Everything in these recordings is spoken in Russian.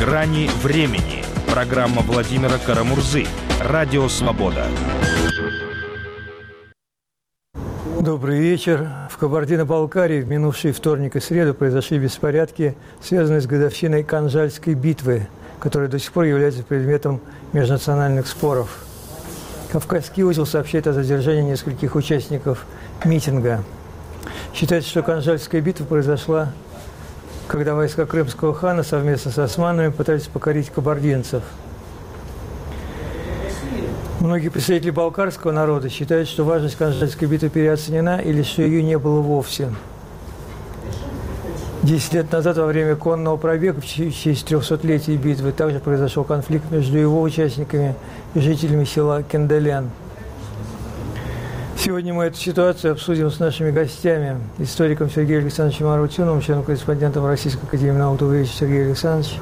Грани времени. Программа Владимира Карамурзы. Радио Свобода. Добрый вечер. В Кабардино-Балкарии в минувший вторник и среду произошли беспорядки, связанные с годовщиной Канжальской битвы, которая до сих пор является предметом межнациональных споров. Кавказский узел сообщает о задержании нескольких участников митинга. Считается, что Канжальская битва произошла когда войска крымского хана совместно с османами пытались покорить кабардинцев. Многие представители балкарского народа считают, что важность Канжальской битвы переоценена или что ее не было вовсе. Десять лет назад, во время конного пробега в честь 300-летия битвы, также произошел конфликт между его участниками и жителями села Кенделян – Сегодня мы эту ситуацию обсудим с нашими гостями, историком Сергеем Александровичем Арутюновым, членом-корреспондентом Российской Академии наук Тувович Сергей Александрович,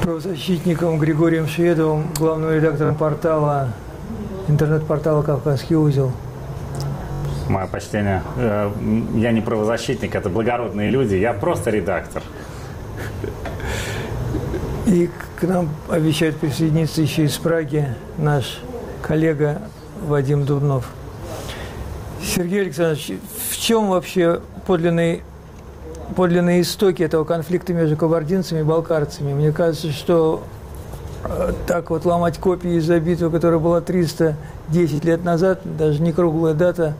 правозащитником Григорием Шведовым, главным редактором портала, интернет-портала «Кавказский узел». Мое почтение. Э, я не правозащитник, это благородные люди, я просто редактор. И к нам обещают присоединиться еще из Праги наш коллега Вадим Дубнов. Сергей Александрович, в чем вообще подлинные, подлинные истоки этого конфликта между кабардинцами и балкарцами? Мне кажется, что э, так вот ломать копии из-за битвы, которая была 310 лет назад, даже не круглая дата,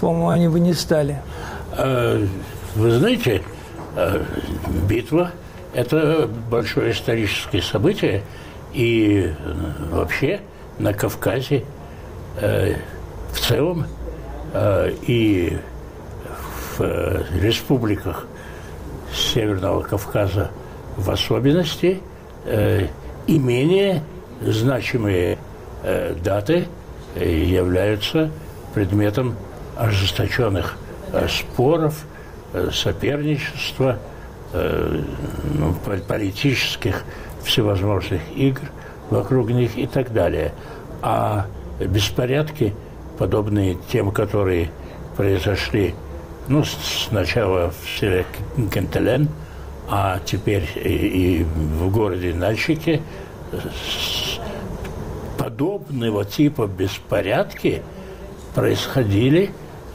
по-моему, они бы не стали. Э, вы знаете, э, битва – это большое историческое событие, и вообще на Кавказе в целом э, и в э, республиках Северного Кавказа в особенности и менее значимые даты являются предметом ожесточенных споров, соперничества, ну, политических всевозможных игр вокруг них и так далее. А беспорядки, подобные тем, которые произошли ну, сначала в селе Кентелен, а теперь и, в городе Нальчике, подобного типа беспорядки происходили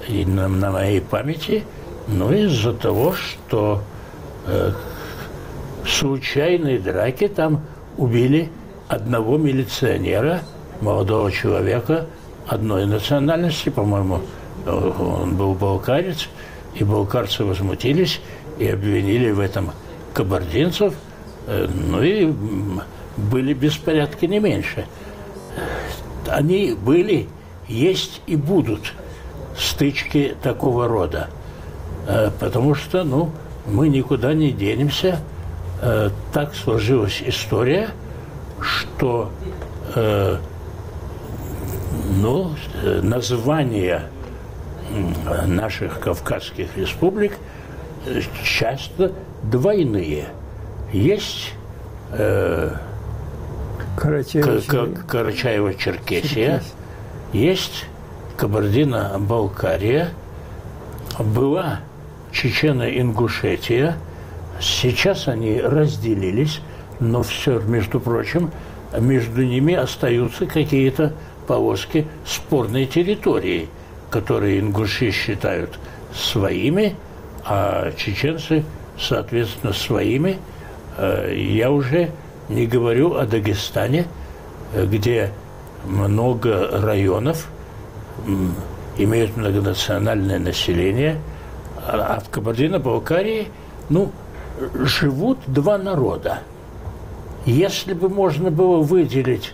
и на, на моей памяти, ну, из-за того, что э, случайные драки там убили одного милиционера – молодого человека одной национальности, по-моему, он был балкарец, и балкарцы возмутились и обвинили в этом кабардинцев, э, ну и были беспорядки не меньше. Они были, есть и будут стычки такого рода, э, потому что, ну, мы никуда не денемся. Э, так сложилась история, что ну, названия наших кавказских республик э, часто двойные. Есть э, Карачаево-Черкесия, есть Кабардино-Балкария, была Чечено-Ингушетия, сейчас они разделились, но все, между прочим, между ними остаются какие-то повозки спорной территории, которые ингуши считают своими, а чеченцы, соответственно, своими. Э, я уже не говорю о Дагестане, где много районов имеют многонациональное население, а в Кабардино-Балкарии, ну, живут два народа. Если бы можно было выделить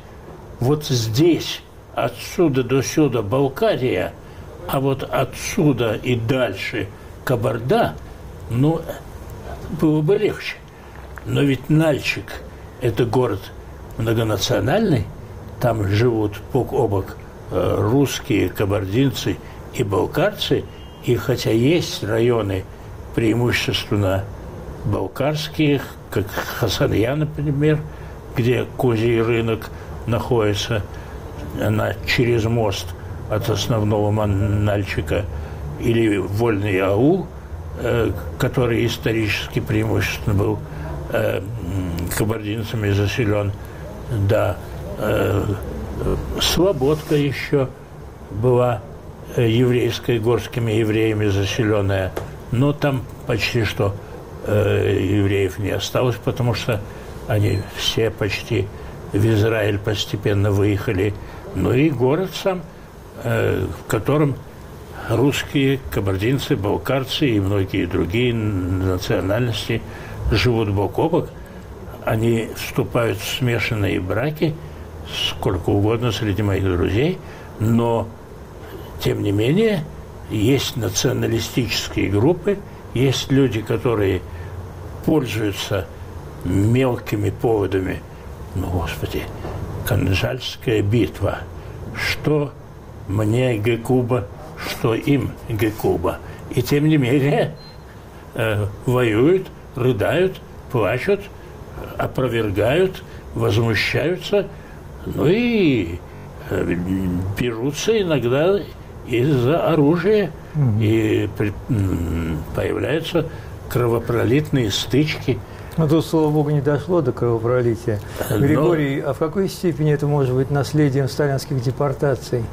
вот здесь отсюда до сюда Балкария, а вот отсюда и дальше Кабарда, ну, было бы легче. Но ведь Нальчик – это город многонациональный, там живут бок о бок э, русские, кабардинцы и балкарцы, и хотя есть районы преимущественно балкарские, как Хасанья, например, где козий рынок находится – она через мост от основного Нальчика или Вольный аул, э, который исторически преимущественно был э, кабардинцами заселен, да. Э, Слободка еще была э, еврейской, горскими евреями заселенная, но там почти что э, евреев не осталось, потому что они все почти в Израиль постепенно выехали. Ну и город сам, э, в котором русские, кабардинцы, балкарцы и многие другие национальности живут бок о бок. Они вступают в смешанные браки сколько угодно среди моих друзей, но, тем не менее, есть националистические группы, есть люди, которые пользуются мелкими поводами. Ну, Господи, Канжальская битва. Что мне Гекуба, что им Гекуба. И тем не менее э, воюют, рыдают, плачут, опровергают, возмущаются, ну и э, берутся иногда из-за оружия, mm-hmm. и при, появляются кровопролитные стычки – но тут, слава богу, не дошло до кровопролития. Но... Григорий, а в какой степени это может быть наследием сталинских депортаций?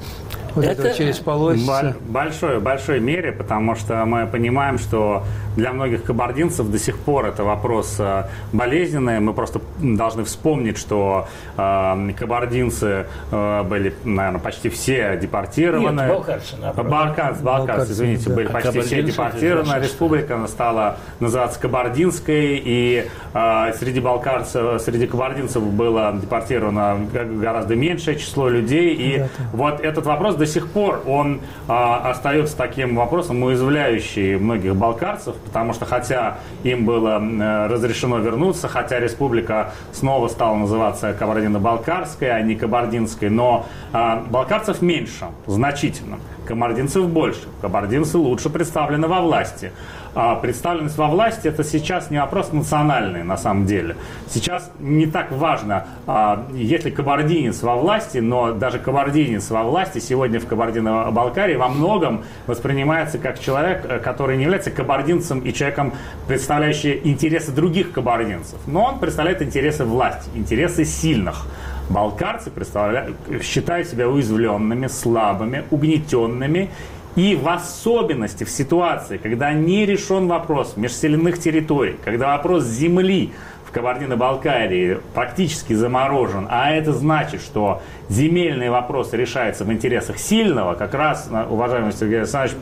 Вот это, это через полосица. Большой, большой мере, потому что мы понимаем, что для многих кабардинцев до сих пор это вопрос э, болезненный. Мы просто должны вспомнить, что э, кабардинцы э, были, наверное, почти все депортированы. Нет, наоборот. Балкарцы, балкарцы, извините, да. были а почти все депортированы. Республика стала называться Кабардинской, и э, среди балкарцев, среди кабардинцев было депортировано гораздо меньшее число людей. И да, вот этот вопрос до сих пор, он э, остается таким вопросом, уязвляющий многих балкарцев, потому что хотя им было э, разрешено вернуться, хотя республика снова стала называться Кабардино-Балкарской, а не Кабардинской, но э, балкарцев меньше, значительно. Кабардинцев больше. Кабардинцы лучше представлены во власти. А представленность во власти это сейчас не вопрос национальный на самом деле. Сейчас не так важно, а, если кабардинец во власти, но даже кабардинец во власти сегодня в Кабардино-Балкарии во многом воспринимается как человек, э, который не является кабардинцем и человеком, представляющим интересы других кабардинцев. Но он представляет интересы власти, интересы сильных. Балкарцы считают себя уязвленными, слабыми, угнетенными и в особенности в ситуации, когда не решен вопрос межселенных территорий, когда вопрос земли в Кабардино-Балкарии практически заморожен, а это значит, что земельный вопрос решается в интересах сильного, как раз, уважаемый Сергей Александрович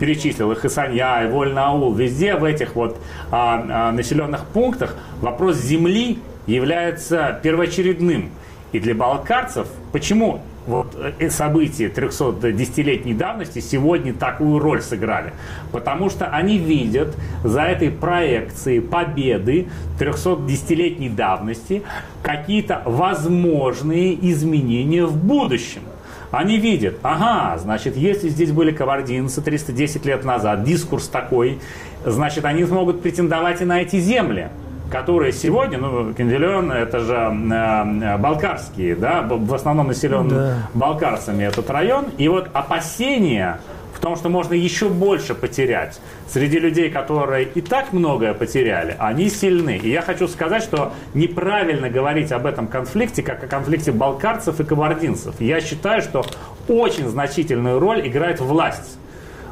перечислил и Хасанья, и Вольнаул, везде в этих вот а, а, населенных пунктах вопрос земли является первоочередным. И для балкарцев, почему вот э, события 310-летней давности сегодня такую роль сыграли. Потому что они видят за этой проекцией победы 310-летней давности какие-то возможные изменения в будущем. Они видят, ага, значит, если здесь были кавардинцы 310 лет назад, дискурс такой, значит, они смогут претендовать и на эти земли которые сегодня, ну, Кенделеон, это же э, балкарские, да, в основном населен да. балкарцами этот район. И вот опасения в том, что можно еще больше потерять среди людей, которые и так многое потеряли, они сильны. И я хочу сказать, что неправильно говорить об этом конфликте, как о конфликте балкарцев и кабардинцев. Я считаю, что очень значительную роль играет власть.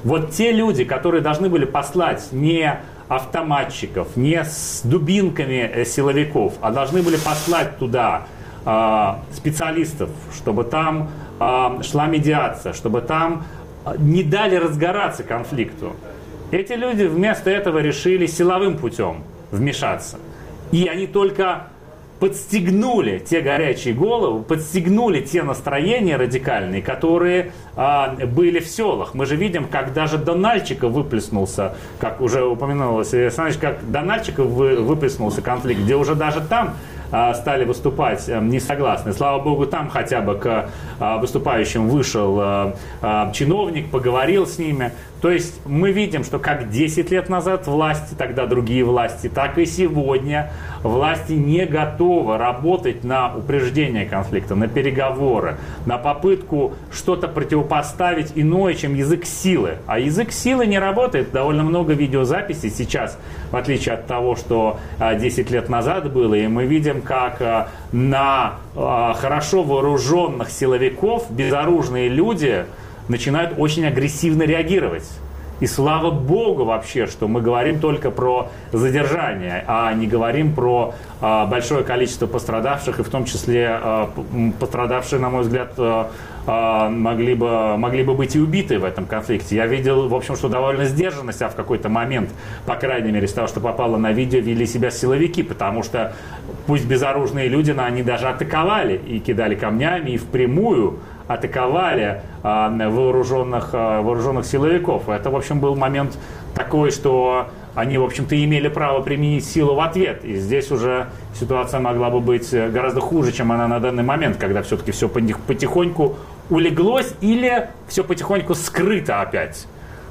Вот те люди, которые должны были послать не автоматчиков, не с дубинками э, силовиков, а должны были послать туда э, специалистов, чтобы там э, шла медиация, чтобы там не дали разгораться конфликту. Эти люди вместо этого решили силовым путем вмешаться. И они только подстегнули те горячие головы, подстегнули те настроения радикальные, которые а, были в селах. Мы же видим, как даже Дональчика выплеснулся, как уже упоминалось, Александр как Дональчика вы, выплеснулся конфликт, где уже даже там а, стали выступать а, несогласны. Слава богу, там хотя бы к а, выступающим вышел а, а, чиновник, поговорил с ними. То есть мы видим, что как 10 лет назад власти, тогда другие власти, так и сегодня власти не готовы работать на упреждение конфликта, на переговоры, на попытку что-то противопоставить иное, чем язык силы. А язык силы не работает. Довольно много видеозаписей сейчас, в отличие от того, что 10 а, лет назад было. И мы видим, как а, на а, хорошо вооруженных силовиков безоружные люди начинают очень агрессивно реагировать. И слава богу вообще, что мы говорим только про задержание, а не говорим про а, большое количество пострадавших, и в том числе а, пострадавшие, на мой взгляд, а, могли, бы, могли бы быть и убиты в этом конфликте. Я видел, в общем, что довольно сдержанно себя в какой-то момент, по крайней мере, с того, что попало на видео, вели себя силовики, потому что пусть безоружные люди, но они даже атаковали и кидали камнями, и впрямую атаковали вооруженных, а, вооруженных силовиков. Это, в общем, был момент такой, что они, в общем-то, имели право применить силу в ответ. И здесь уже ситуация могла бы быть гораздо хуже, чем она на данный момент, когда все-таки все потихоньку улеглось или все потихоньку скрыто опять.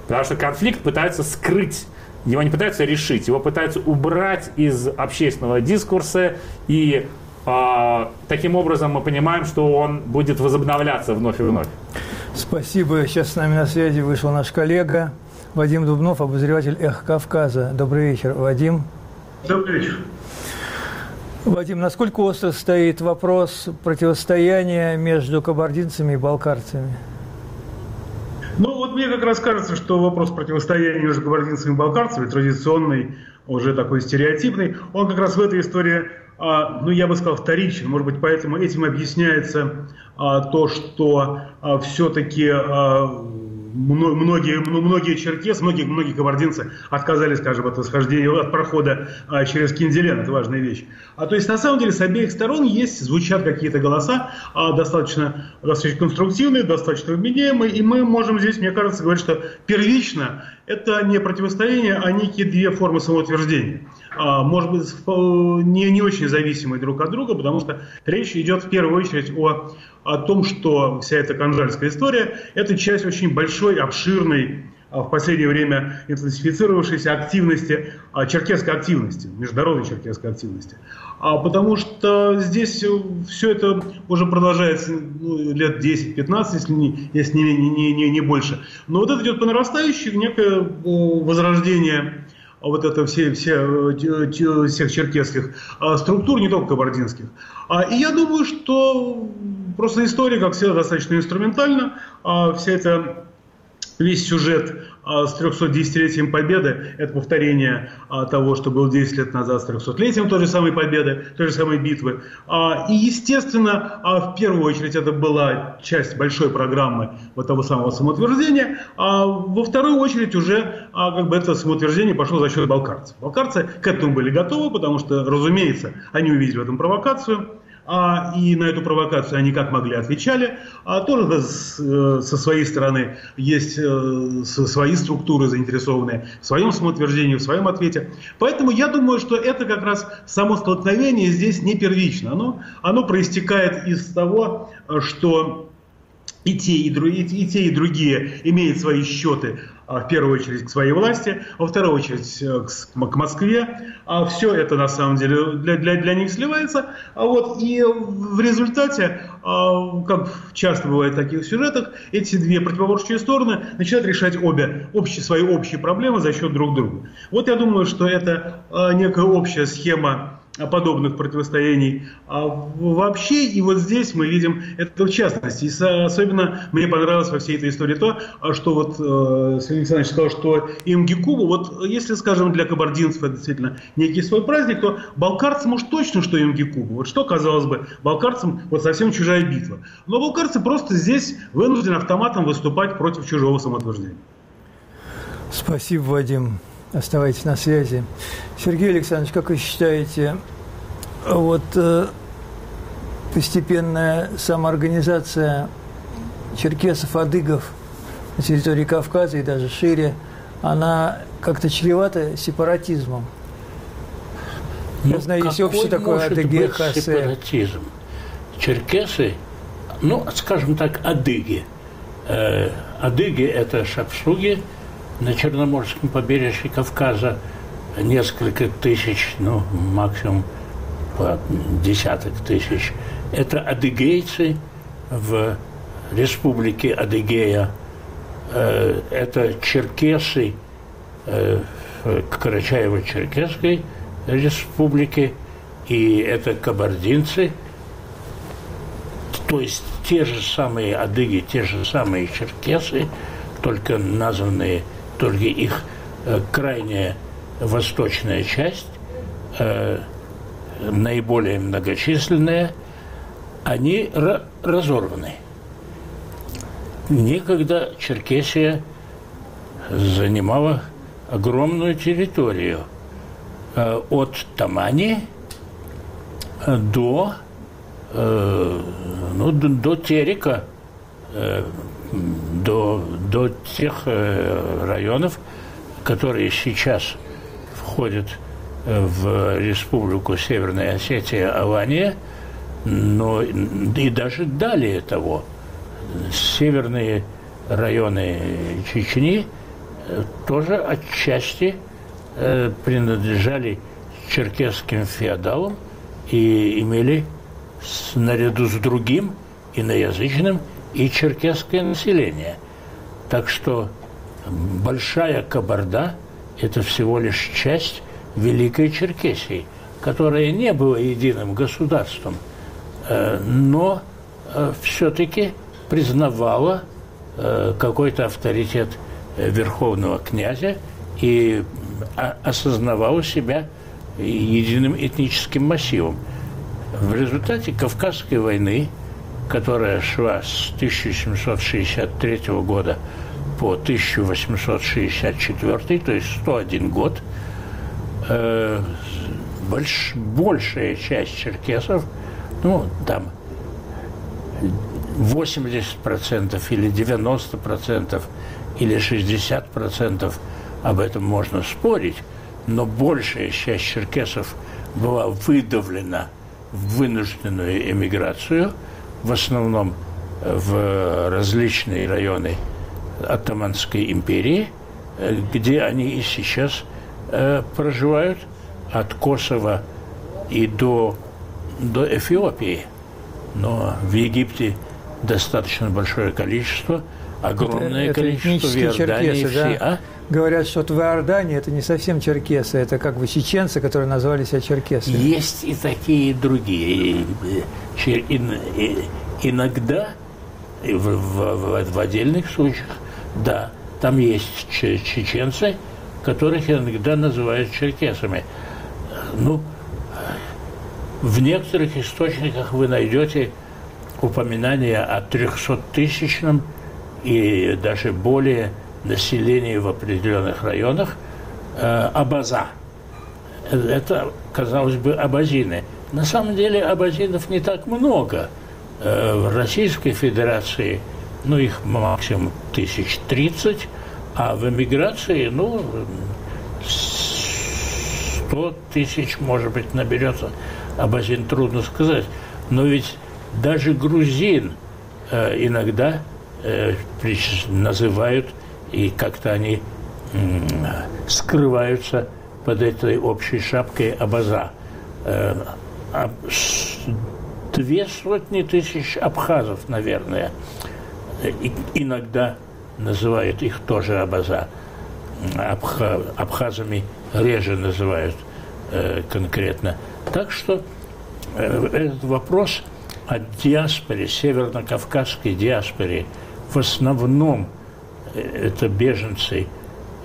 Потому что конфликт пытаются скрыть его не пытаются решить, его пытаются убрать из общественного дискурса и а, таким образом мы понимаем, что он будет возобновляться вновь и вновь. Спасибо. Сейчас с нами на связи вышел наш коллега Вадим Дубнов, обозреватель «Эх Кавказа». Добрый вечер, Вадим. Добрый вечер. Вадим, насколько остро стоит вопрос противостояния между кабардинцами и балкарцами? Ну, вот мне как раз кажется, что вопрос противостояния между кабардинцами и балкарцами, традиционный, уже такой стереотипный, он как раз в этой истории а, ну, я бы сказал, вторичен. Может быть, поэтому этим объясняется а, то, что а, все-таки многие, многие черкесы, многие, многие кабардинцы отказались, скажем, от восхождения, от прохода а, через Кинделен, это важная вещь. А то есть, на самом деле, с обеих сторон есть, звучат какие-то голоса, а, достаточно, достаточно конструктивные, достаточно вменяемые, и мы можем здесь, мне кажется, говорить, что первично это не противостояние, а некие две формы самоутверждения. А, может быть, не, не очень зависимые друг от друга, потому что речь идет в первую очередь о, о том, что вся эта канжальская история – это часть очень большой, обширной, а, в последнее время интенсифицировавшейся активности, а, черкесской активности, международной черкесской активности. Потому что здесь все это уже продолжается ну, лет 10-15, если, не, если не, не, не, не больше. Но вот это идет по нарастающей, некое возрождение вот это все, все, э, всех черкесских а, структур, не только кабардинских. А, и я думаю, что просто история, как всегда, достаточно инструментальна. А, вся эта весь сюжет а, с 310-летием Победы, это повторение а, того, что было 10 лет назад с 300-летием той же самой Победы, той же самой битвы. А, и, естественно, в первую очередь это была часть большой программы вот того самого самоутверждения, а во вторую очередь уже как бы это самоутверждение пошло за счет балкарцев. Балкарцы к этому были готовы, потому что, разумеется, они увидели в этом провокацию а, и на эту провокацию они как могли отвечали. А тоже с, э, со своей стороны есть э, свои структуры заинтересованные в своем самоутверждении, в своем ответе. Поэтому я думаю, что это как раз само столкновение здесь не первично. Оно, оно проистекает из того, что и те, и, другие, и те, и другие имеют свои счеты в первую очередь к своей власти, во вторую очередь э, к, Москве. А все это на самом деле для, для, для них сливается. А вот и в результате, а, как часто бывает в таких сюжетах, эти две противоборствующие стороны начинают решать обе общие, свои общие проблемы за счет друг друга. Вот я думаю, что это некая общая схема подобных противостояний а вообще. И вот здесь мы видим это в частности. И особенно мне понравилось во всей этой истории то, что вот э, Сергей Александрович сказал, что Имгикубу, вот если, скажем, для кабардинцев это действительно некий свой праздник, то балкарцам уж точно, что Имгикубу. Вот что, казалось бы, балкарцам вот совсем чужая битва. Но балкарцы просто здесь вынуждены автоматом выступать против чужого самоутверждения. Спасибо, Вадим. Оставайтесь на связи. Сергей Александрович, как вы считаете, вот э, постепенная самоорганизация черкесов, адыгов на территории Кавказа и даже шире, она как-то чревата сепаратизмом? Ну, Я знаю, есть общее такое адыги, сепаратизм? Черкесы, ну, скажем так, адыги. Э, адыги – это шапшуги, на Черноморском побережье Кавказа несколько тысяч, ну, максимум десяток тысяч. Это адыгейцы в республике Адыгея. Э, это черкесы э, Карачаево-Черкесской республики, и это кабардинцы, то есть те же самые адыги, те же самые черкесы, только названные, только их э, крайняя восточная часть, э, наиболее многочисленная, они разорваны. Некогда Черкесия занимала огромную территорию э, от Тамани до, ну, до, Терека, до, до тех э, районов, которые сейчас входят в республику Северная Осетия, Алания, но и даже далее того. Северные районы Чечни тоже отчасти принадлежали черкесским феодалам и имели наряду с другим иноязычным и черкесское население. Так что Большая Кабарда – это всего лишь часть Великой Черкесии, которая не была единым государством, э, но э, все-таки признавала э, какой-то авторитет верховного князя и осознавала себя единым этническим массивом. В результате Кавказской войны, которая шла с 1763 года по 1864, то есть 101 год, э, больш, большая часть черкесов, ну, там 80% или 90% или 60% об этом можно спорить, но большая часть черкесов была выдавлена в вынужденную эмиграцию, в основном в различные районы Оттоманской империи, где они и сейчас э, проживают, от Косово и до, до Эфиопии. Но в Египте достаточно большое количество, огромное это, количество это в Иордании черкесы, все. Да? А? Говорят, что в Иордании это не совсем черкесы, это как бы чеченцы, которые назвали себя черкесами. Есть и такие другие. Иногда, в, в, в отдельных случаях, да, там есть чеченцы, которых иногда называют черкесами. Ну, в некоторых источниках вы найдете упоминание о 300-тысячном и даже более населении в определенных районах э, абаза. Это, казалось бы, абазины. На самом деле абазинов не так много. Э, в Российской Федерации, ну, их максимум тысяч тридцать, а в эмиграции, ну, сто тысяч, может быть, наберется. Абазин трудно сказать. Но ведь даже грузин э, иногда э, называют и как-то они скрываются под этой общей шапкой абаза. Э, две сотни тысяч абхазов, наверное, иногда называют их тоже абаза. Абха, абхазами реже называют э, конкретно. Так что э, этот вопрос о диаспоре, северно-кавказской диаспоре, в основном – это беженцы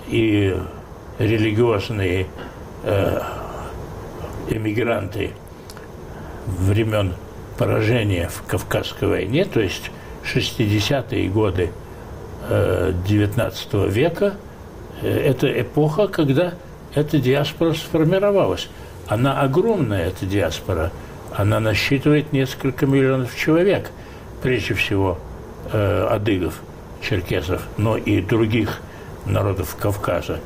и религиозные э, эмигранты времен поражения в Кавказской войне, то есть 60-е годы э, 19 века, э, это эпоха, когда эта диаспора сформировалась. Она огромная, эта диаспора. Она насчитывает несколько миллионов человек, прежде всего э, адыгов – черкесов, но и других народов Кавказа,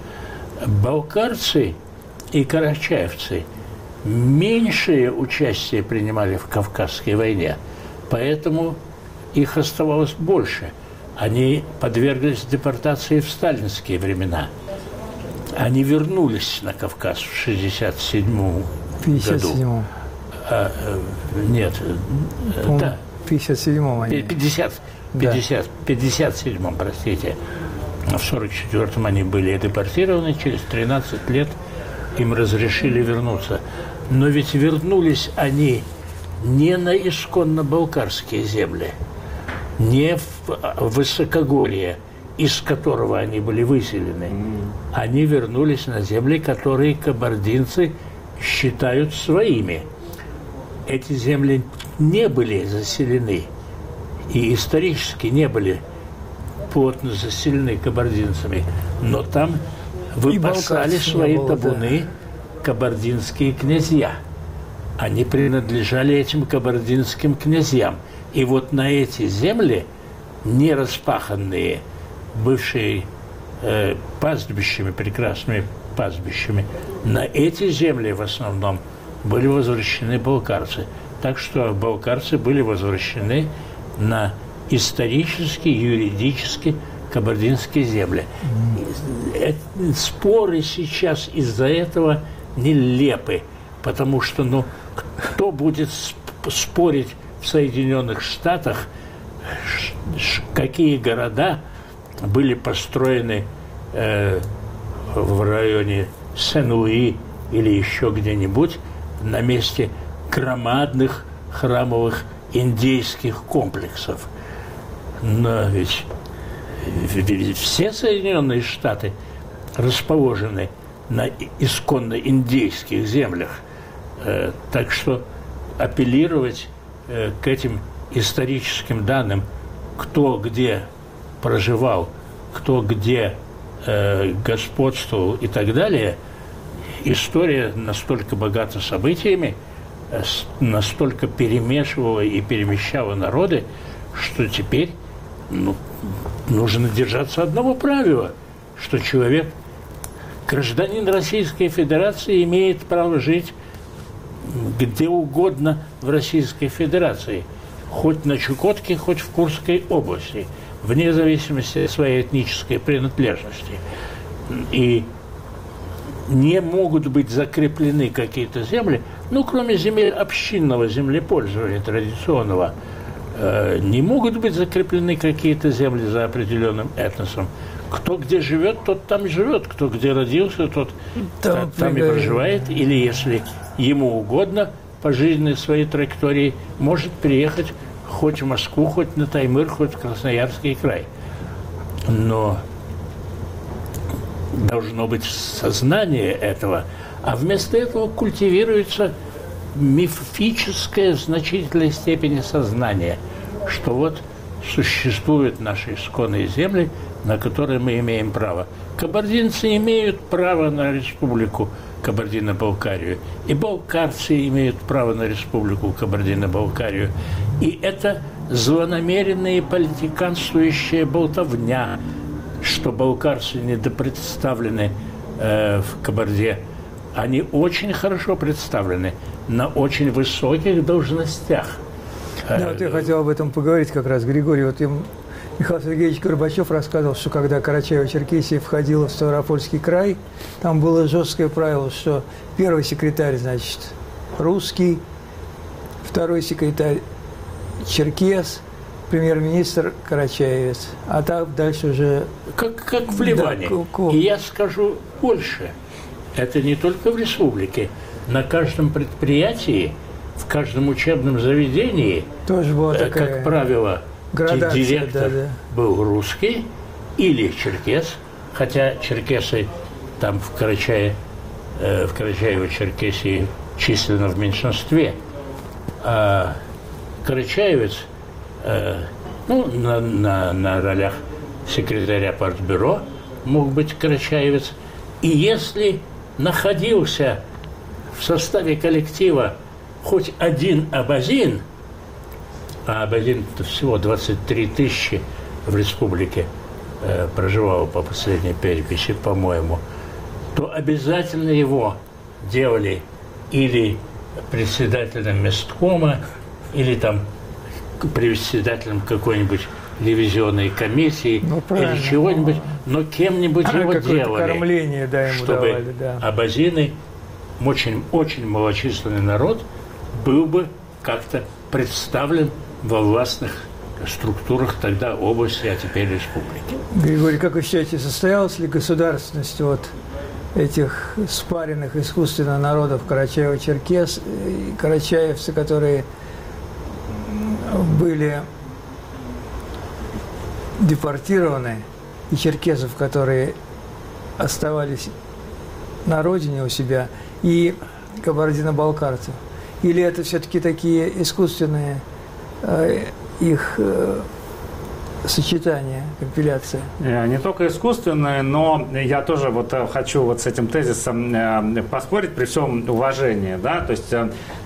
балкарцы и карачаевцы меньшее участие принимали в Кавказской войне, поэтому их оставалось больше. они подверглись депортации в сталинские времена. Они вернулись на Кавказ в 1967 году. А, э, нет, э, да. В 57-м они. 50, 50, да. 57-м, простите. В 44-м они были депортированы, через 13 лет им разрешили вернуться. Но ведь вернулись они не на исконно-балкарские земли, не в высокогорье, из которого они были выселены. Они вернулись на земли, которые кабардинцы считают своими. Эти земли не были заселены и исторически не были плотно заселены кабардинцами, но там выпасали свои табуны кабардинские князья. Они принадлежали этим кабардинским князьям. И вот на эти земли, не распаханные, бывшие э, пастбищами, прекрасными пастбищами, на эти земли в основном были возвращены балкарцы. Так что балкарцы были возвращены на исторически, юридически кабардинские земли. Mm. Споры сейчас из-за этого нелепы, потому что, ну, кто будет спорить в Соединенных Штатах, какие города были построены э, в районе Сен-Луи или еще где-нибудь на месте громадных храмовых индейских комплексов. Но ведь, все Соединенные Штаты расположены на исконно индейских землях. Э, так что апеллировать э, к этим историческим данным, кто где проживал, кто где э, господствовал и так далее, история настолько богата событиями, настолько перемешивала и перемещала народы, что теперь ну, нужно держаться одного правила, что человек Гражданин Российской Федерации имеет право жить где угодно в Российской Федерации, хоть на Чукотке, хоть в Курской области, вне зависимости от своей этнической принадлежности. И не могут быть закреплены какие-то земли, ну, кроме земель общинного землепользования традиционного, э, не могут быть закреплены какие-то земли за определенным этносом кто где живет, тот там живет. Кто где родился, тот там, там и проживает. Или если ему угодно по жизненной своей траектории, может приехать хоть в Москву, хоть на Таймыр, хоть в Красноярский край. Но должно быть сознание этого, а вместо этого культивируется мифическое в значительной степени сознание, что вот существуют наши исконные земли – на которые мы имеем право. Кабардинцы имеют право на республику Кабардино-Балкарию, и балкарцы имеют право на республику Кабардино-Балкарию. И это злонамеренная и политиканствующая болтовня, что балкарцы недопредставлены э, в Кабарде. Они очень хорошо представлены на очень высоких должностях. Да, вот я хотел об этом поговорить как раз, Григорий. Вот я Михаил Сергеевич Горбачев рассказывал, что когда Карачаево-Черкесия входила в Ставропольский край, там было жесткое правило, что первый секретарь, значит, русский, второй секретарь черкес, премьер-министр карачаевец, а так дальше уже... Как, как в Ливане. Да, И я скажу больше. Это не только в республике. На каждом предприятии, в каждом учебном заведении, Тоже была э, такая... как правило, Градация, директор да, да. был русский или черкес, хотя черкесы там в Карачае, э, в Карачаево-Черкесии численно в меньшинстве, а карачаевец э, ну, на, на, на ролях секретаря партбюро мог быть карачаевец. И если находился в составе коллектива хоть один абазин – а абазин всего 23 тысячи в республике э, проживало по последней переписи, по-моему, то обязательно его делали или председателем месткома, или там председателем какой-нибудь ревизионной комиссии ну, или чего-нибудь, но кем-нибудь а, его делали. кормление, да, ему чтобы давали, да. абазины, очень, очень малочисленный народ, был бы как-то представлен во властных структурах тогда области, а теперь республики. Григорий, как вы считаете, состоялась ли государственность вот этих спаренных искусственно народов Карачаева-Черкес, карачаевцы, которые были депортированы, и черкесов, которые оставались на родине у себя, и кабардино-балкарцев? Или это все-таки такие искусственные э, их э, сочетание, компиляция. Э, не только искусственное, но я тоже вот э, хочу вот с этим тезисом э, поспорить при всем уважении. Да? То есть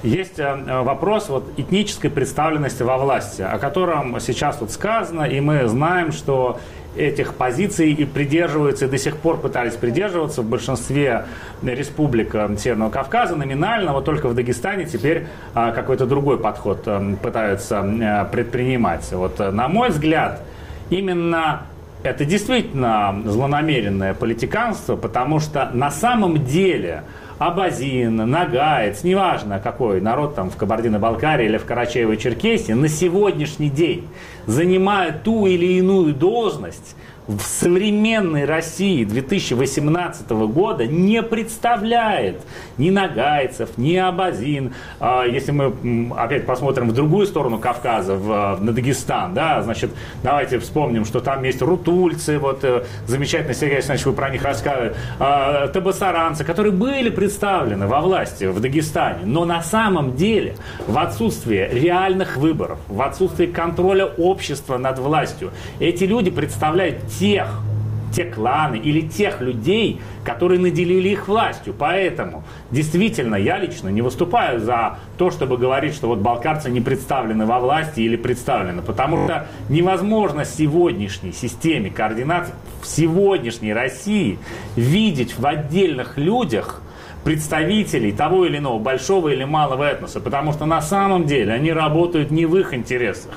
есть вопрос вот этнической представленности во власти, о котором сейчас вот сказано, и мы знаем, что этих позиций и придерживаются, и до сих пор пытались придерживаться в большинстве республик Северного Кавказа номинально, вот только в Дагестане теперь какой-то другой подход пытаются предпринимать. Вот, на мой взгляд, именно это действительно злонамеренное политиканство, потому что на самом деле Абазин, Нагаец, неважно какой народ там в Кабардино-Балкарии или в Карачаево-Черкесии, на сегодняшний день занимают ту или иную должность в современной России 2018 года не представляет ни Нагайцев, ни Абазин. А, если мы опять посмотрим в другую сторону Кавказа, в, на Дагестан, да, значит, давайте вспомним, что там есть рутульцы, вот э, замечательно, Сергей Александрович, вы про них рассказывали, а, табасаранцы, которые были представлены во власти в Дагестане, но на самом деле в отсутствие реальных выборов, в отсутствие контроля общества над властью, эти люди представляют тех, те кланы или тех людей, которые наделили их властью. Поэтому, действительно, я лично не выступаю за то, чтобы говорить, что вот балкарцы не представлены во власти или представлены, потому что невозможно сегодняшней системе координат в сегодняшней России видеть в отдельных людях представителей того или иного большого или малого этноса, потому что на самом деле они работают не в их интересах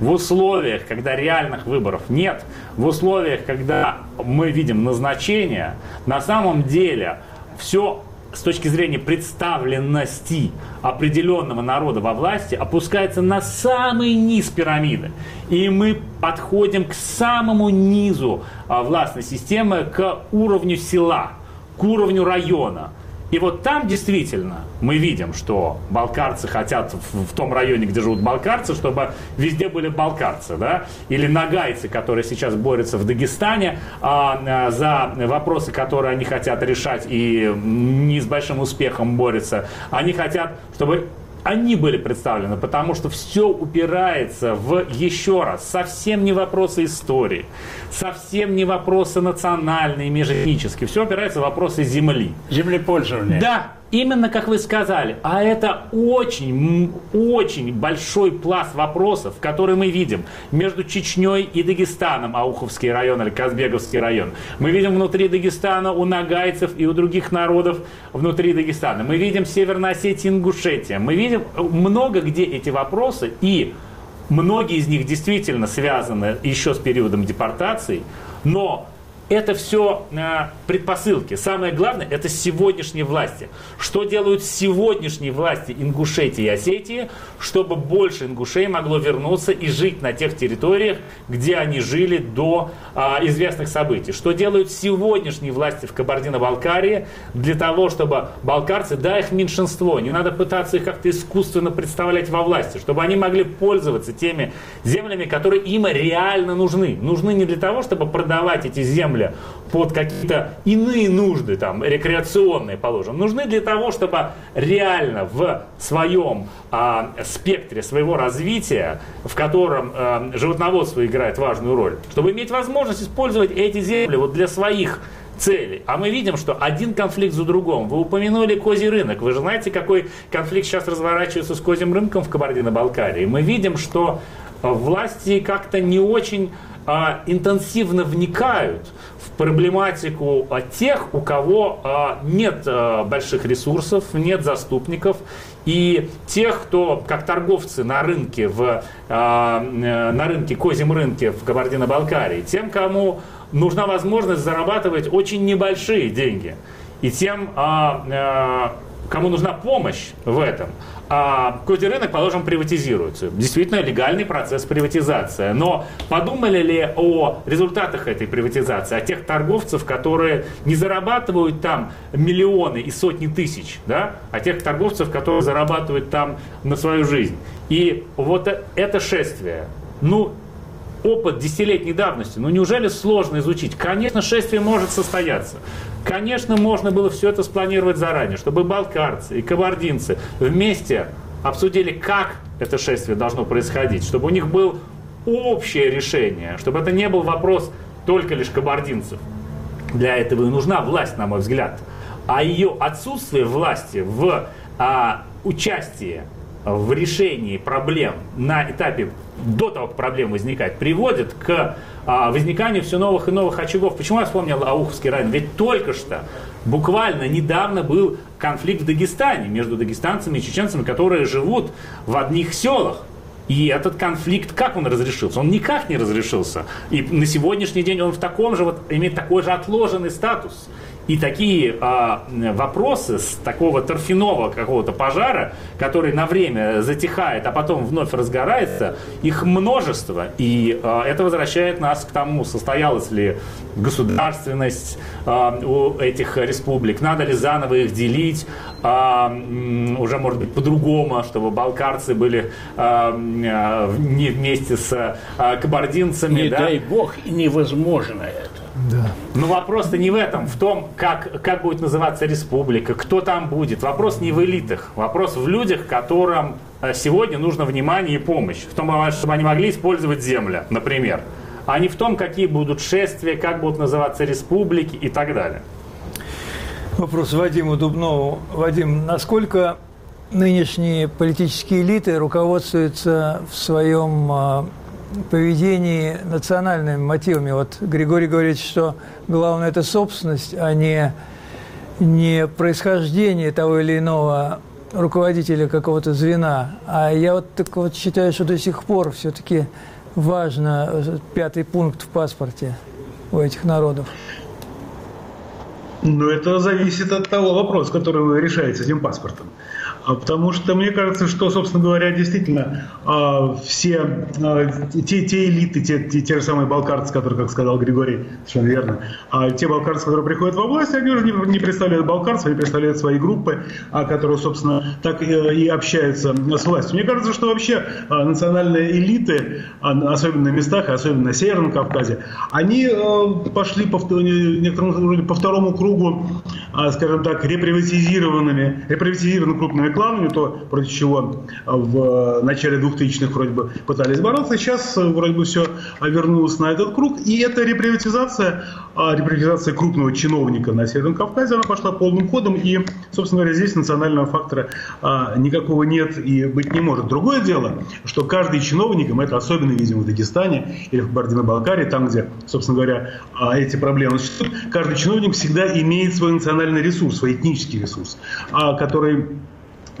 в условиях, когда реальных выборов нет, в условиях, когда мы видим назначение, на самом деле все с точки зрения представленности определенного народа во власти опускается на самый низ пирамиды. И мы подходим к самому низу а, властной системы, к уровню села, к уровню района. И вот там действительно мы видим, что балкарцы хотят в, в том районе, где живут балкарцы, чтобы везде были балкарцы, да, или нагайцы, которые сейчас борются в Дагестане а, а, за вопросы, которые они хотят решать и не с большим успехом борются. Они хотят, чтобы они были представлены, потому что все упирается в, еще раз, совсем не вопросы истории, совсем не вопросы национальные, межэтнические, все упирается в вопросы земли. Землепользования. Да, Именно как вы сказали, а это очень, очень большой пласт вопросов, которые мы видим между Чечней и Дагестаном, Ауховский район или Казбеговский район. Мы видим внутри Дагестана у нагайцев и у других народов внутри Дагестана. Мы видим Северная Осетия, Ингушетия. Мы видим много где эти вопросы, и многие из них действительно связаны еще с периодом депортации, но это все э, предпосылки. Самое главное, это сегодняшние власти. Что делают сегодняшние власти Ингушетии и Осетии, чтобы больше ингушей могло вернуться и жить на тех территориях, где они жили до э, известных событий. Что делают сегодняшние власти в Кабардино-Балкарии для того, чтобы балкарцы, да, их меньшинство, не надо пытаться их как-то искусственно представлять во власти, чтобы они могли пользоваться теми землями, которые им реально нужны. Нужны не для того, чтобы продавать эти земли земля под какие-то иные нужды, там, рекреационные, положим, нужны для того, чтобы реально в своем а, спектре своего развития, в котором а, животноводство играет важную роль, чтобы иметь возможность использовать эти земли вот для своих целей. А мы видим, что один конфликт за другом. Вы упомянули козий рынок. Вы же знаете, какой конфликт сейчас разворачивается с козьим рынком в Кабардино-Балкарии. Мы видим, что власти как-то не очень а, интенсивно вникают в проблематику а, тех, у кого а, нет а, больших ресурсов, нет заступников, и тех, кто как торговцы на рынке, в, а, на рынке, козьем рынке в Кабардино-Балкарии, тем, кому нужна возможность зарабатывать очень небольшие деньги, и тем, а, а, кому нужна помощь в этом – а козий рынок, положим, приватизируется. Действительно, легальный процесс приватизации. Но подумали ли о результатах этой приватизации, о тех торговцев, которые не зарабатывают там миллионы и сотни тысяч, да? а тех торговцев, которые зарабатывают там на свою жизнь. И вот это шествие, ну, опыт десятилетней давности, ну неужели сложно изучить? Конечно, шествие может состояться. Конечно, можно было все это спланировать заранее, чтобы балкарцы и кабардинцы вместе обсудили, как это шествие должно происходить, чтобы у них было общее решение, чтобы это не был вопрос только лишь кабардинцев. Для этого и нужна власть, на мой взгляд. А ее отсутствие власти в а, участии в решении проблем на этапе до того, как проблема возникает, приводит к а, возниканию все новых и новых очагов. Почему я вспомнил Ауховский район? Ведь только что, буквально недавно был конфликт в Дагестане между дагестанцами и чеченцами, которые живут в одних селах. И этот конфликт, как он разрешился? Он никак не разрешился. И на сегодняшний день он в таком же, вот, имеет такой же отложенный статус. И такие а, вопросы с такого торфяного какого-то пожара, который на время затихает, а потом вновь разгорается, их множество. И а, это возвращает нас к тому, состоялась ли государственность а, у этих республик, надо ли заново их делить, а, уже, может быть, по-другому, чтобы балкарцы были а, не вместе с а, кабардинцами. Не да? дай бог, невозможно. Да. Но вопрос-то не в этом, в том, как, как будет называться республика, кто там будет. Вопрос не в элитах, вопрос в людях, которым э, сегодня нужно внимание и помощь. В том, чтобы они могли использовать землю, например. А не в том, какие будут шествия, как будут называться республики и так далее. Вопрос Вадиму Дубнову. Вадим, насколько нынешние политические элиты руководствуются в своем а, поведении национальными мотивами. Вот Григорий говорит, что главное – это собственность, а не, не происхождение того или иного руководителя какого-то звена. А я вот так вот считаю, что до сих пор все-таки важно пятый пункт в паспорте у этих народов. Ну, это зависит от того вопроса, который вы решаете с этим паспортом. А потому что мне кажется, что, собственно говоря, действительно а, все а, те, те элиты, те, те, те же самые балкарцы, которые, как сказал Григорий, совершенно верно, те балкарцы, которые приходят во власть, они уже не, представляют балкарцев, они представляют свои группы, которые, собственно, так и общаются с властью. Мне кажется, что вообще национальные элиты, особенно на местах, особенно на Северном Кавказе, они пошли по, некоторому по второму кругу, скажем так, реприватизированными, реприватизированными крупными кланами, то, против чего а, в начале 2000-х вроде бы пытались бороться, сейчас вроде бы все вернулось на этот круг. И эта реприватизация, а, реприватизация крупного чиновника на Северном Кавказе, она пошла полным ходом. И, собственно говоря, здесь национального фактора а, никакого нет и быть не может. Другое дело, что каждый чиновник, мы это особенно видим в Дагестане или в Кабардино-Балкарии, там, где, собственно говоря, эти проблемы существуют, каждый чиновник всегда имеет свой национальный ресурс, свой этнический ресурс, который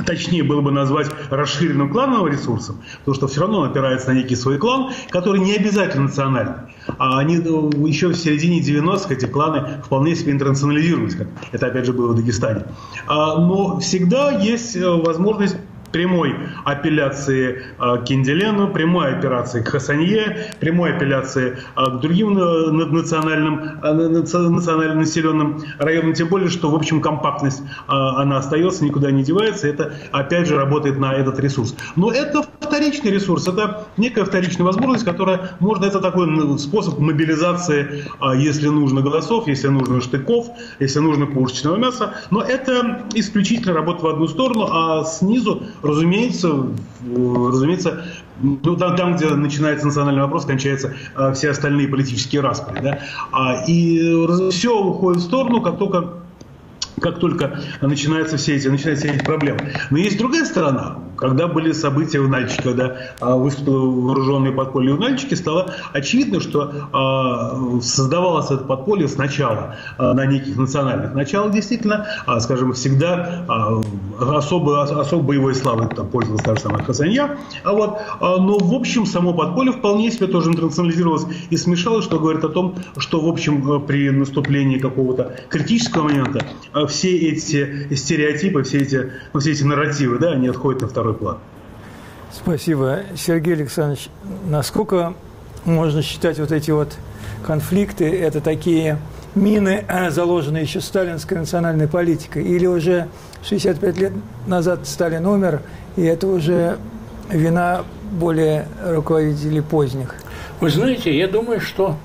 точнее было бы назвать расширенным клановым ресурсом, потому что все равно он опирается на некий свой клан, который не обязательно национальный. А они ну, еще в середине 90-х эти кланы вполне себе интернационализировались, как это опять же было в Дагестане. А, но всегда есть э, возможность прямой апелляции э, к Кинделену, прямой апелляции к Хасанье, прямой апелляции э, к другим э, национальным, национально населенным районам, тем более, что, в общем, компактность, она остается, никуда не девается, это, опять же, работает на этот ресурс. Но это вторичный ресурс, это некая вторичная возможность, которая, можно, это такой способ мобилизации, если нужно голосов, если нужно штыков, если нужно пушечного мяса, но это исключительно работа в одну сторону, а снизу разумеется, разумеется, ну, там, там, где начинается национальный вопрос, кончаются а, все остальные политические распри. Да? А, и все уходит в сторону, как только как только начинаются все эти, начинаются все эти проблемы. Но есть другая сторона. когда были события в Нальчике, когда а, выступило вооруженные подполье в Нальчике, стало очевидно, что а, создавалось это подполье сначала а, на неких национальных началах, действительно, скажем, всегда особо, особо боевой славой там пользовался та же самая Хасанья, а вот, но в общем само подполье вполне себе тоже интернационализировалось и смешалось, что говорит о том, что в общем при наступлении какого-то критического момента все эти стереотипы, все эти, ну, все эти нарративы, да, они отходят на второй план. Спасибо. Сергей Александрович, насколько можно считать вот эти вот конфликты, это такие мины, э, заложенные еще сталинской национальной политикой, или уже 65 лет назад Сталин умер, и это уже вина более руководителей поздних? Вы знаете, я думаю, что,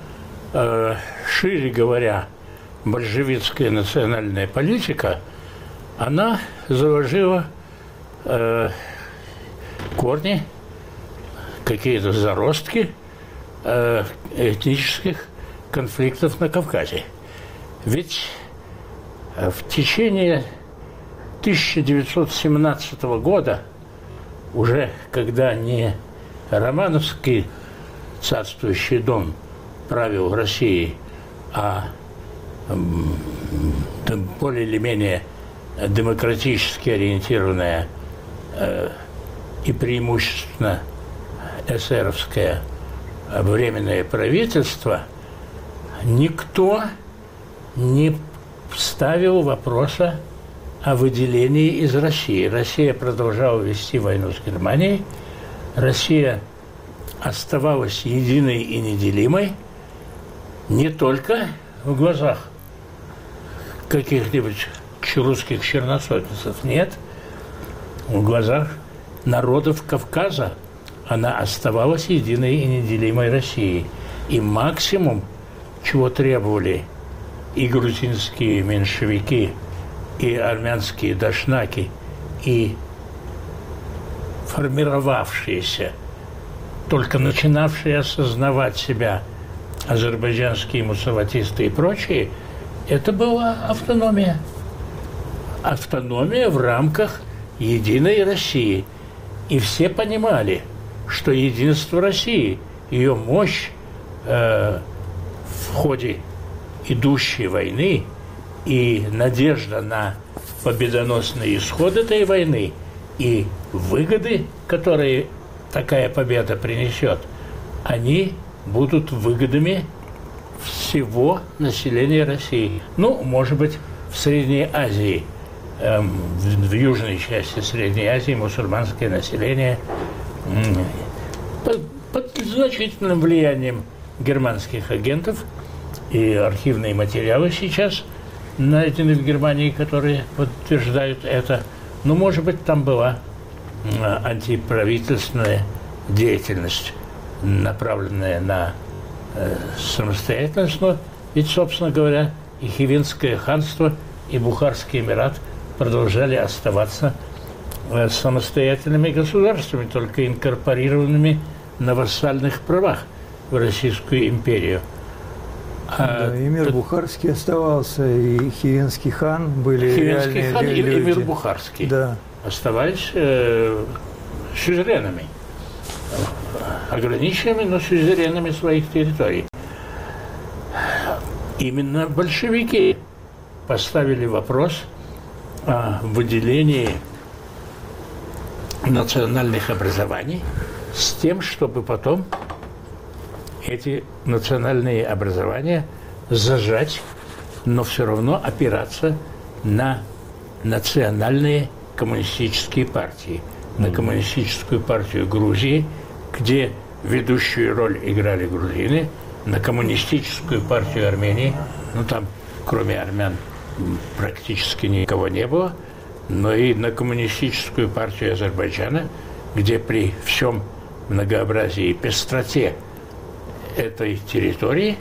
э, шире говоря, большевистская национальная политика, она заложила э, корни, какие-то заростки э, этнических конфликтов на Кавказе. Ведь э, в течение 1917 года, уже когда не Романовский царствующий дом правил Россией, а более или менее демократически ориентированная э, и преимущественно эсеровское временное правительство, никто не ставил вопроса о выделении из России. Россия продолжала вести войну с Германией. Россия оставалась единой и неделимой не только в глазах каких-нибудь русских черносотенцев, нет, в глазах народов Кавказа она оставалась единой и неделимой Россией. И максимум, чего требовали и грузинские меньшевики, и армянские дашнаки, и формировавшиеся, только начинавшие осознавать себя азербайджанские мусаватисты и прочие, это была автономия. Автономия в рамках единой России – и все понимали, что единство России, ее мощь э, в ходе идущей войны и надежда на победоносный исход этой войны и выгоды, которые такая победа принесет, они будут выгодами всего населения России. Ну, может быть, в Средней Азии – Эм, в, в южной части Средней Азии мусульманское население под, под значительным влиянием германских агентов и архивные материалы сейчас найдены в Германии, которые подтверждают это. Ну, может быть, там была антиправительственная деятельность, направленная на э, самостоятельность, но ведь, собственно говоря, и Хивинское ханство, и Бухарский Эмират – продолжали оставаться э, самостоятельными государствами, только инкорпорированными на вассальных правах в Российскую империю. А, да, и мир тут... Бухарский оставался, и Хивенский хан были Хивенский хан люди. и мир Бухарский да. оставались э, сюзеренами, ограниченными, но сюзеренами своих территорий. Именно большевики поставили вопрос – о выделении национальных образований с тем, чтобы потом эти национальные образования зажать, но все равно опираться на национальные коммунистические партии, на коммунистическую партию Грузии, где ведущую роль играли грузины, на коммунистическую партию Армении, ну там, кроме армян, практически никого не было, но и на коммунистическую партию Азербайджана, где при всем многообразии и пестроте этой территории,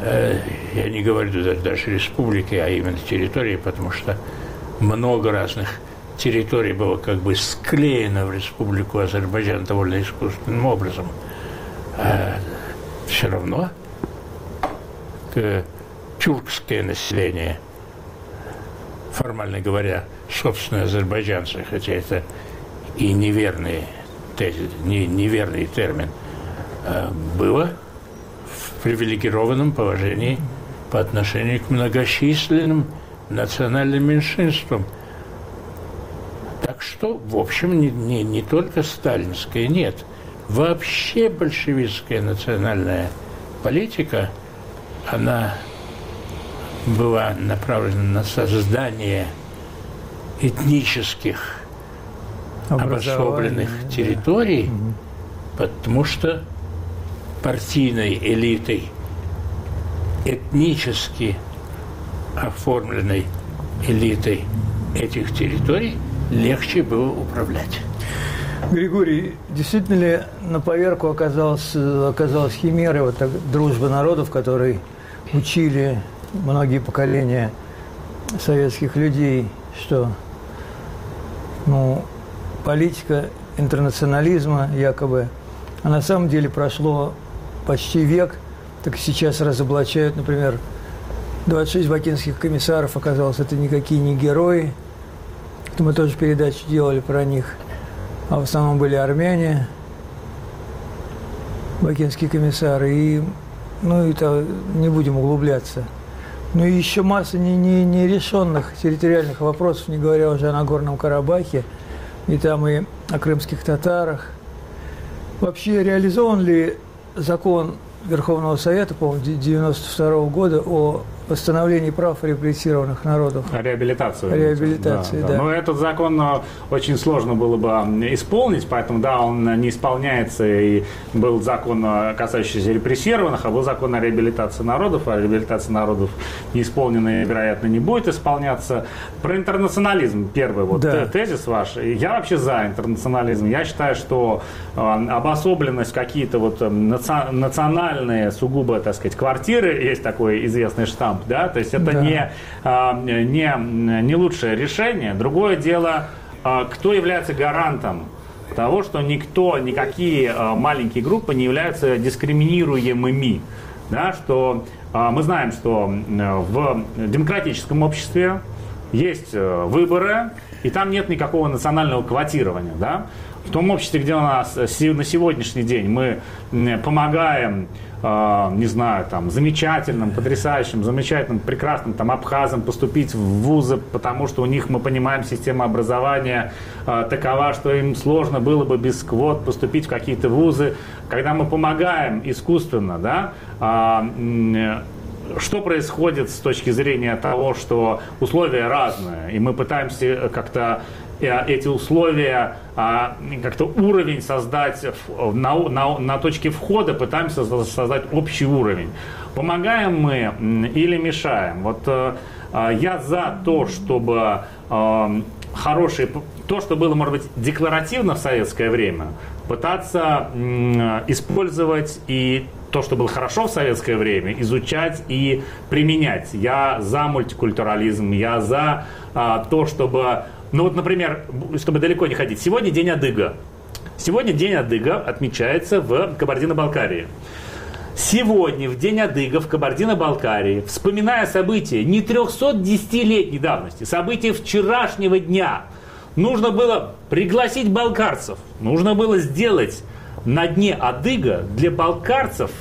э, я не говорю даже республики, а именно территории, потому что много разных территорий было как бы склеено в республику Азербайджан довольно искусственным образом. А все равно тюркское население формально говоря, собственные азербайджанцы, хотя это и неверный, тезис, не, неверный термин э, было в привилегированном положении по отношению к многочисленным национальным меньшинствам. Так что, в общем, не, не, не только сталинская, нет. Вообще большевистская национальная политика, она была направлена на создание этнических обособленных территорий, да. потому что партийной элитой, этнически оформленной элитой этих территорий легче было управлять. Григорий, действительно ли на поверку оказалась, оказалась химера, вот так, дружба народов, которые учили многие поколения советских людей, что ну, политика интернационализма якобы, а на самом деле прошло почти век, так сейчас разоблачают, например, 26 бакинских комиссаров, оказалось, это никакие не герои. Мы тоже передачу делали про них. А в основном были армяне, бакинские комиссары. И, ну, это не будем углубляться. Ну и еще масса нерешенных не, не территориальных вопросов, не говоря уже о Нагорном Карабахе, и там и о крымских татарах. Вообще реализован ли закон Верховного Совета, по-моему, 92 года о восстановлении прав репрессированных народов. Реабилитацию. Реабилитации, да, да. да. Но этот закон э, очень сложно было бы исполнить, поэтому, да, он не исполняется, и был закон, э, касающийся репрессированных, а был закон о реабилитации народов, а реабилитация народов не исполнена и, вероятно, не будет исполняться. Про интернационализм, первый вот да. тезис ваш. Я вообще за интернационализм. Я считаю, что э, обособленность, какие-то вот национальные, сугубо, так сказать, квартиры, есть такой известный штамп, Трамп, да, то есть это да. не, а, не, не лучшее решение. Другое дело, а, кто является гарантом того, что никто, никакие а, маленькие группы не являются дискриминируемыми, да, что мы знаем, что в демократическом обществе есть э, выборы, и там нет никакого национального квотирования, да. В том обществе, где у нас на сегодняшний день мы помогаем э, не знаю, там, замечательным, потрясающим, замечательным, прекрасным там, абхазам поступить в вузы, потому что у них, мы понимаем, система образования э, такова, что им сложно было бы без квот поступить в какие-то вузы. Когда мы помогаем искусственно, да, э, что происходит с точки зрения того, что условия разные, и мы пытаемся как-то эти условия, а, как-то уровень создать на, на, на точке входа, пытаемся создать общий уровень. Помогаем мы или мешаем? Вот э, а, я за то, чтобы э, хорошие, то, что было, может быть, декларативно в советское время, пытаться использовать и то, что было хорошо в советское время, изучать и применять. Я за мультикультурализм, я за а, то, чтобы ну вот, например, чтобы далеко не ходить, сегодня день Адыга. Сегодня день Адыга отмечается в Кабардино-Балкарии. Сегодня, в день Адыга в Кабардино-Балкарии, вспоминая события не 310-летней давности, события вчерашнего дня, нужно было пригласить балкарцев, нужно было сделать на дне Адыга для балкарцев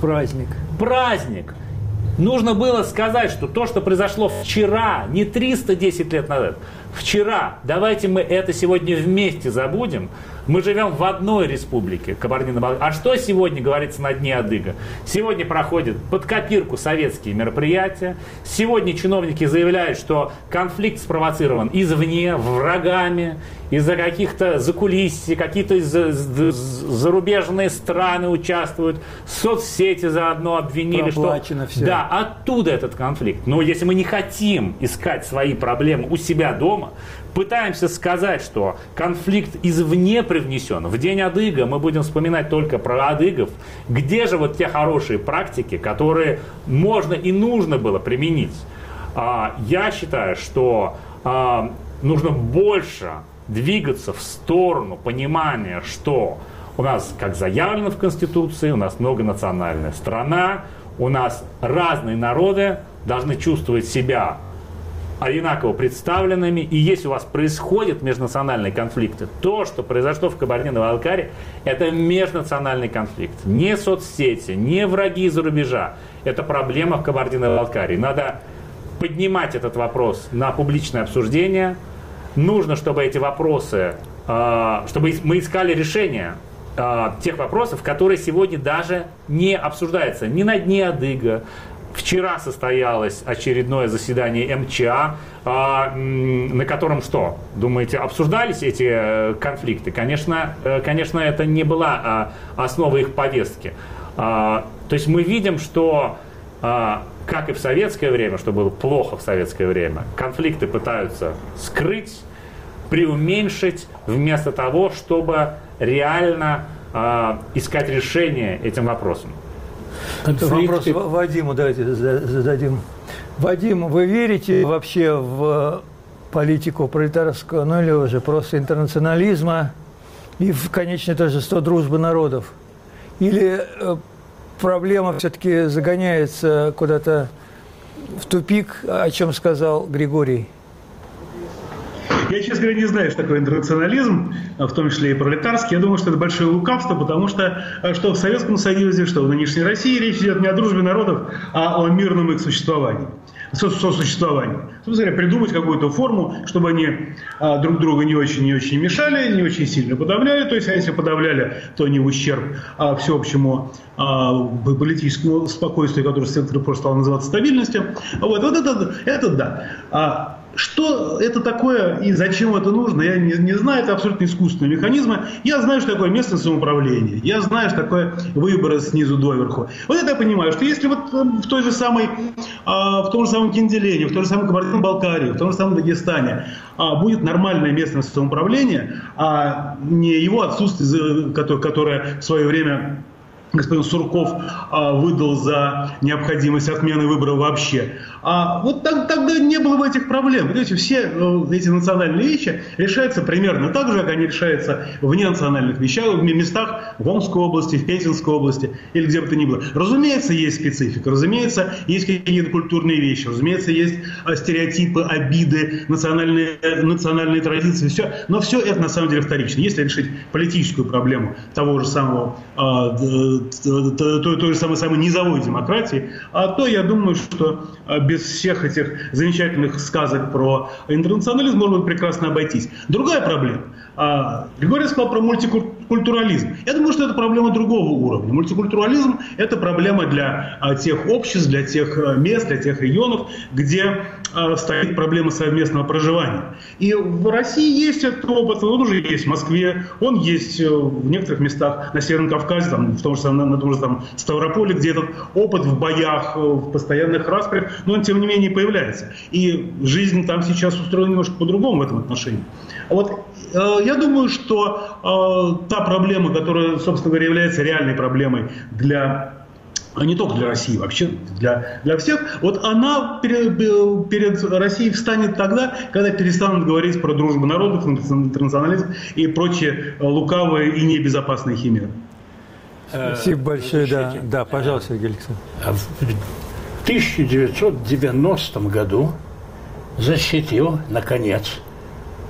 праздник. Праздник. Нужно было сказать, что то, что произошло вчера, не 310 лет назад, вчера, давайте мы это сегодня вместе забудем, мы живем в одной республике, Кабардино-Балкария. А что сегодня говорится на дне Адыга? Сегодня проходят под копирку советские мероприятия. Сегодня чиновники заявляют, что конфликт спровоцирован извне, врагами, из-за каких-то закулисий, какие-то зарубежные страны участвуют, соцсети заодно обвинили, Проплачено что... Все. Да, оттуда этот конфликт. Но если мы не хотим искать свои проблемы у себя дома, пытаемся сказать, что конфликт извне привнесен. В день Адыга мы будем вспоминать только про адыгов. Где же вот те хорошие практики, которые можно и нужно было применить? А, я считаю, что а, нужно больше двигаться в сторону понимания, что у нас, как заявлено в Конституции, у нас многонациональная страна, у нас разные народы должны чувствовать себя одинаково представленными. И если у вас происходят межнациональные конфликты, то, что произошло в Кабардино-Балкарии, это межнациональный конфликт. Не соцсети, не враги из-за рубежа. Это проблема в Кабардино-Балкарии. Надо поднимать этот вопрос на публичное обсуждение. Нужно, чтобы эти вопросы, а, чтобы мы искали решения а, тех вопросов, которые сегодня даже не обсуждаются ни на дне Адыга, Вчера состоялось очередное заседание МЧА, а, на котором что? Думаете, обсуждались эти э, конфликты? Конечно, э, конечно это не была а, основа их повестки. А, то есть мы видим, что как и в советское время, что было плохо в советское время, конфликты пытаются скрыть, преуменьшить, вместо того, чтобы реально искать решение этим вопросам. Конфликты. Вопрос Вадиму давайте зададим. Вадим, вы верите вообще в политику пролетарского, ну или уже просто интернационализма и в конечное торжество дружбы народов? Или э, проблема все-таки загоняется куда-то в тупик, о чем сказал Григорий? Я, честно говоря, не знаю, что такое интернационализм, в том числе и пролетарский. Я думаю, что это большое лукавство, потому что э, что в Советском Союзе, что в нынешней России речь идет не о дружбе народов, а о мирном их существовании сосуществовании. Собственно говоря, придумать какую-то форму, чтобы они а, друг друга не очень, не очень мешали, не очень сильно подавляли. То есть, а если подавляли, то не в ущерб а, всеобщему а, политическому спокойствию, которое просто стало называться стабильностью. Вот, вот это, это да. А, что это такое и зачем это нужно, я не, не знаю, это абсолютно искусственные механизмы. Я знаю, что такое местное самоуправление, я знаю, что такое выборы снизу доверху. Вот это я понимаю, что если вот эм, в той же самой, в том же самом Кинделене, в той же самой Кабардино-Балкарии, в том же самом Дагестане а, будет нормальное местное самоуправление, а не его отсутствие, которое в свое время господин Сурков а, выдал за необходимость отмены выборов вообще. А вот так, тогда не было бы этих проблем. Понимаете, все э, эти национальные вещи решаются примерно так же, как они решаются в ненациональных вещах, в местах в Омской области, в Пензенской области или где бы то ни было. Разумеется, есть специфика, разумеется, есть какие-то культурные вещи, разумеется, есть а, стереотипы, обиды, национальные, национальные традиции, все. Но все это на самом деле вторично. Если решить политическую проблему того же самого а, той, той же самой, низовой демократии, а то я думаю, что а, без всех этих замечательных сказок про интернационализм можно прекрасно обойтись. Другая проблема. А, Григорий сказал про мультикультурализм. Я думаю, что это проблема другого уровня. Мультикультурализм – это проблема для а, тех обществ, для тех мест, для тех регионов, где стоит проблема совместного проживания. И в России есть этот опыт, он уже есть в Москве, он есть э, в некоторых местах на Северном Кавказе, там, в том же самом, на том же там Ставрополе, где этот опыт в боях, э, в постоянных распрях, но он тем не менее появляется. И жизнь там сейчас устроена немножко по-другому в этом отношении. Вот э, я думаю, что э, та проблема, которая, собственно говоря, является реальной проблемой для а не только для России, вообще для, для всех, вот она перед, перед Россией встанет тогда, когда перестанут говорить про дружбу народов, интернационализм и прочие лукавые и небезопасные химеры. Спасибо большое. Да, да, пожалуйста, Сергей Александрович. А в 1990 году защитил, наконец,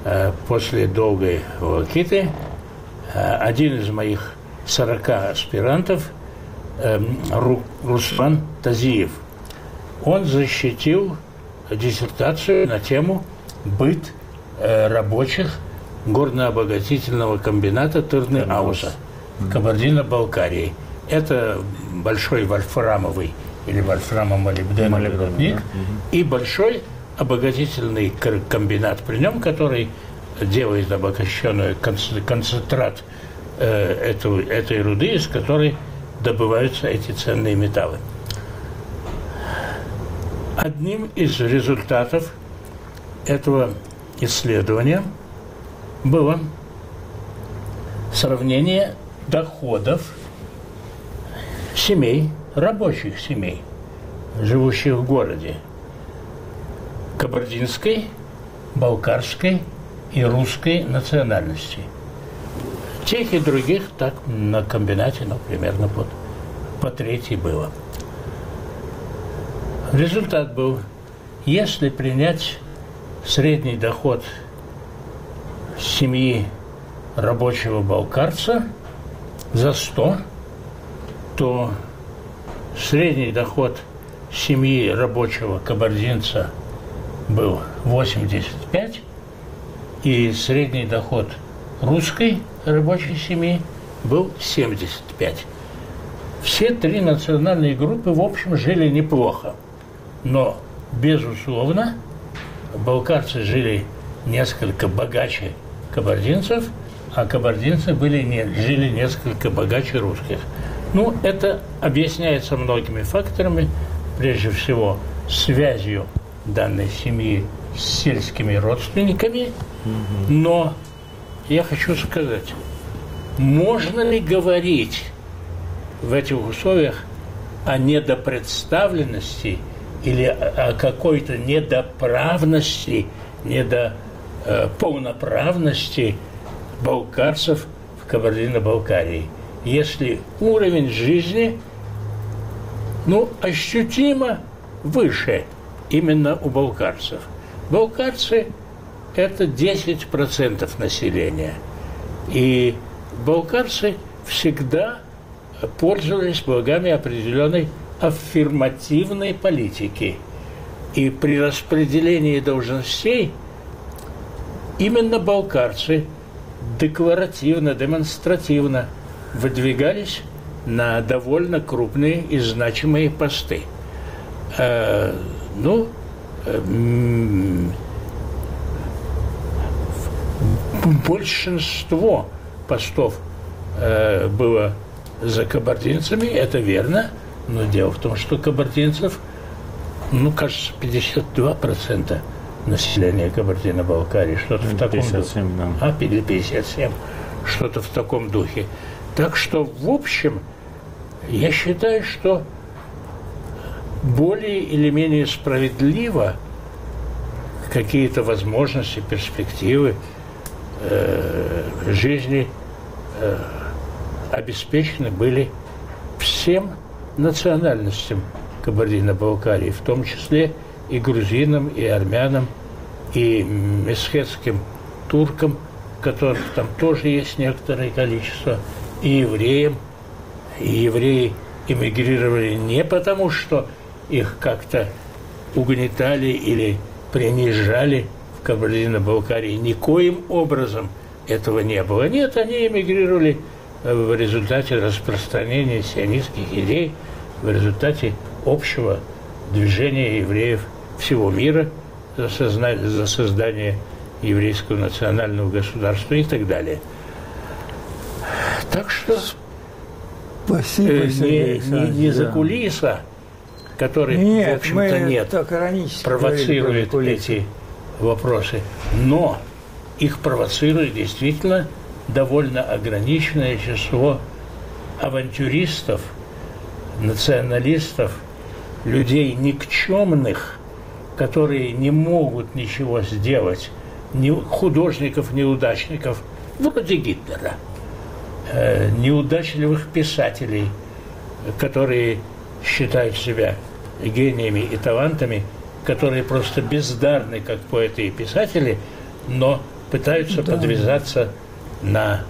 э, после долгой волокиты, э, один из моих 40 аспирантов, эм, Руслан Тазиев. Он защитил диссертацию на тему «Быт э, рабочих горно-обогатительного комбината Тырны-Ауса». Кабардино-Балкарии. Это большой вольфрамовый или вольфрамомолибденовый рудник и большой обогатительный комбинат при нем, который делает обогащенный концентрат э, эту, этой руды, из которой добываются эти ценные металлы. Одним из результатов этого исследования было сравнение доходов семей, рабочих семей, живущих в городе, кабардинской, балкарской и русской национальности. Тех и других так на комбинате, ну, примерно под, по третьей было. Результат был, если принять средний доход семьи рабочего балкарца за 100, то средний доход семьи рабочего кабардинца был 85, и средний доход русской рабочей семьи был 75. Все три национальные группы, в общем, жили неплохо. Но, безусловно, балкарцы жили несколько богаче кабардинцев, а кабардинцы были, не, жили несколько богаче русских. Ну, это объясняется многими факторами, прежде всего связью данной семьи с сельскими родственниками, но я хочу сказать, можно ли говорить в этих условиях о недопредставленности или о какой-то недоправности, недополноправности балкарцев в Кабардино-Балкарии. Если уровень жизни, ну, ощутимо выше именно у балкарцев. Балкарцы – это 10% населения. И балкарцы всегда пользовались благами определенной аффирмативной политики. И при распределении должностей именно балкарцы декларативно, демонстративно выдвигались на довольно крупные и значимые посты. Ну, э, большинство постов э, было за кабардинцами, это верно, но дело в том, что кабардинцев, ну, кажется, 52% населения Кабардино-Балкарии, что-то в таком 57, духе. Да. А, 57, что-то в таком духе. Так что, в общем, я считаю, что более или менее справедливо какие-то возможности, перспективы э, жизни э, обеспечены были всем национальностям Кабардино-Балкарии, в том числе и грузинам, и армянам, и месхетским туркам, которых там тоже есть некоторое количество, и евреям. И евреи эмигрировали не потому, что их как-то угнетали или принижали в Кабардино-Балкарии. Никоим образом этого не было. Нет, они эмигрировали в результате распространения сионистских идей, в результате общего движения евреев всего мира за, созна... за создание еврейского национального государства и так далее. Так что Спасибо, э, не, не, не за кулиса, который, нет, в общем-то, нет, провоцирует эти вопросы. Но их провоцирует действительно довольно ограниченное число авантюристов, националистов, людей никчемных, которые не могут ничего сделать, ни художников, неудачников, вроде Гитлера, э, неудачливых писателей, которые считают себя гениями и талантами, которые просто бездарны, как поэты и писатели, но пытаются да. подвязаться на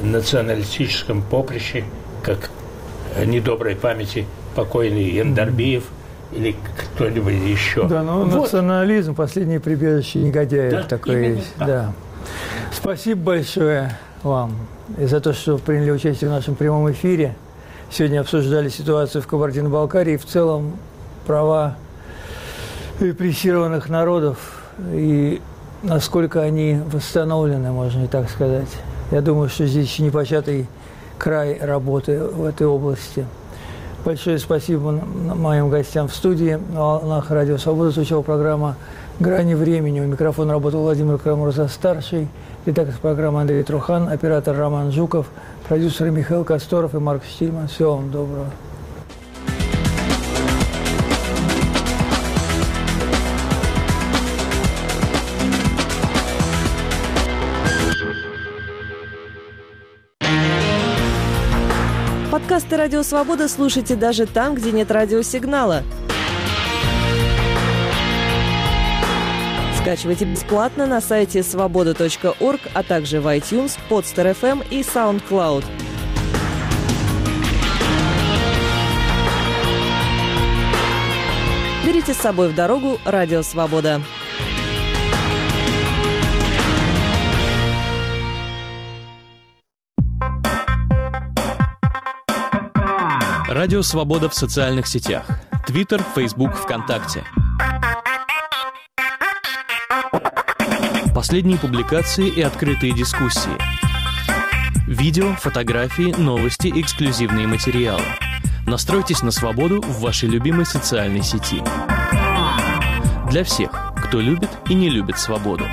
националистическом поприще, как недоброй памяти покойный Яндарбиев или кто-нибудь еще. Да, но вот. национализм – последнее прибежище негодяев да, такое есть. Да. да. Спасибо большое вам и за то, что приняли участие в нашем прямом эфире. Сегодня обсуждали ситуацию в Кабардино-Балкарии и в целом права репрессированных народов и насколько они восстановлены, можно и так сказать. Я думаю, что здесь еще непочатый край работы в этой области. Большое спасибо моим гостям в студии. На волнах Радио Свобода звучала программа «Грани времени». У микрофона работал Владимир Крамурза-старший, редактор программы Андрей Трухан, оператор Роман Жуков, продюсеры Михаил Косторов и Марк Штильман. Всего вам доброго. Подкасты «Радио Свобода» слушайте даже там, где нет радиосигнала. Скачивайте бесплатно на сайте свобода.орг, а также в iTunes, Podster.fm и SoundCloud. Берите с собой в дорогу «Радио Свобода». Радио «Свобода» в социальных сетях. Твиттер, Фейсбук, ВКонтакте. Последние публикации и открытые дискуссии. Видео, фотографии, новости, эксклюзивные материалы. Настройтесь на свободу в вашей любимой социальной сети. Для всех, кто любит и не любит свободу.